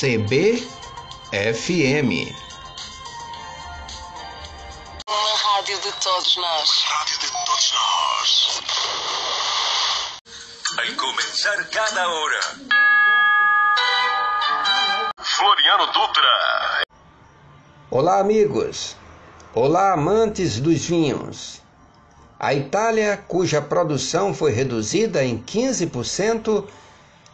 CBFM. Uma rádio de todos nós. Rádio de todos nós. Vai começar cada hora. Floriano Dutra. Olá, amigos. Olá, amantes dos vinhos. A Itália, cuja produção foi reduzida em 15%,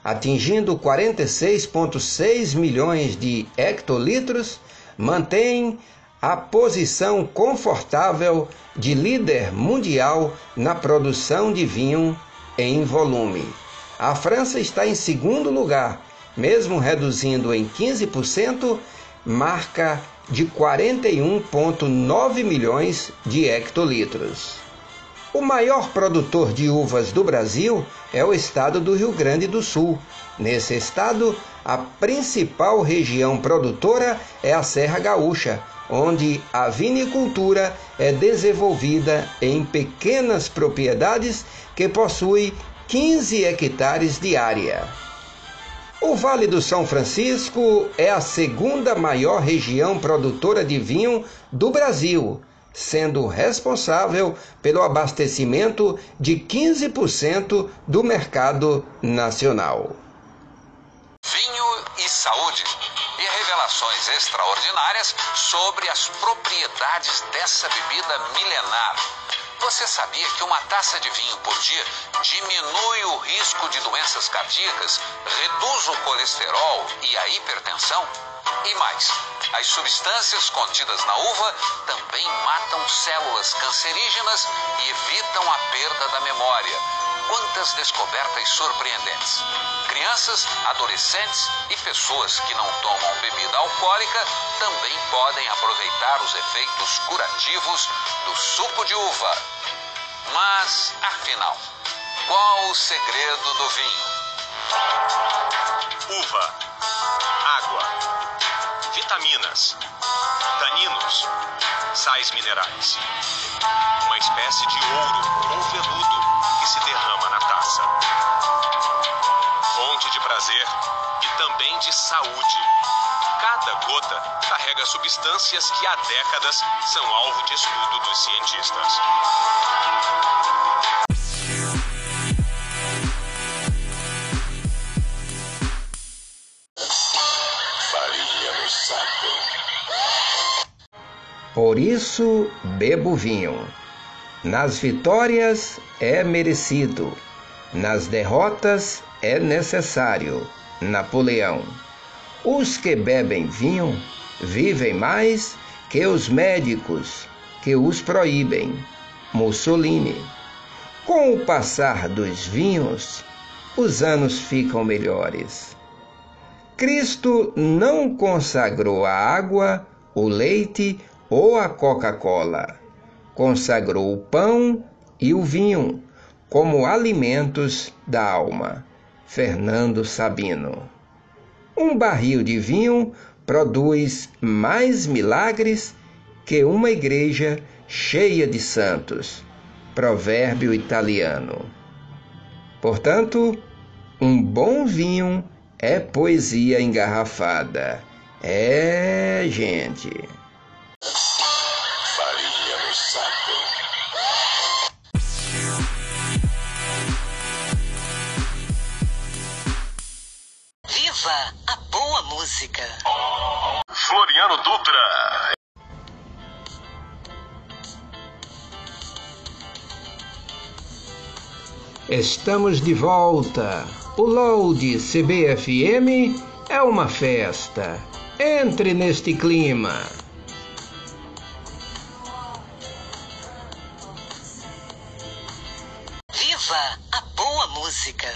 atingindo 46,6 milhões de hectolitros, mantém a posição confortável de líder mundial na produção de vinho em volume. A França está em segundo lugar, mesmo reduzindo em 15%, marca de 41,9 milhões de hectolitros. O maior produtor de uvas do Brasil é o estado do Rio Grande do Sul. Nesse estado, a principal região produtora é a Serra Gaúcha, onde a vinicultura é desenvolvida em pequenas propriedades que possuem 15 hectares de área. O Vale do São Francisco é a segunda maior região produtora de vinho do Brasil sendo responsável pelo abastecimento de 15% do mercado nacional. Vinho e saúde e revelações extraordinárias sobre as propriedades dessa bebida milenar. Você sabia que uma taça de vinho por dia diminui o risco de doenças cardíacas, reduz o colesterol e a hipertensão? E mais, as substâncias contidas na uva também matam células cancerígenas e evitam a perda da memória. Quantas descobertas surpreendentes! Crianças, adolescentes e pessoas que não tomam bebida alcoólica também podem aproveitar os efeitos curativos do suco de uva. Mas, afinal, qual o segredo do vinho? Uva. Vitaminas, taninos, sais minerais. Uma espécie de ouro ou veludo que se derrama na taça. Fonte de prazer e também de saúde. Cada gota carrega substâncias que há décadas são alvo de estudo dos cientistas. Por isso bebo vinho. Nas vitórias é merecido, nas derrotas é necessário. Napoleão. Os que bebem vinho vivem mais que os médicos que os proíbem. Mussolini. Com o passar dos vinhos, os anos ficam melhores. Cristo não consagrou a água, o leite ou a Coca-Cola. Consagrou o pão e o vinho como alimentos da alma. Fernando Sabino. Um barril de vinho produz mais milagres que uma igreja cheia de santos. Provérbio italiano. Portanto, um bom vinho é poesia engarrafada. É, gente. Viva a boa música. Floriano Dutra. Estamos de volta. O Load CBFM é uma festa. Entre neste clima. Viva a boa música.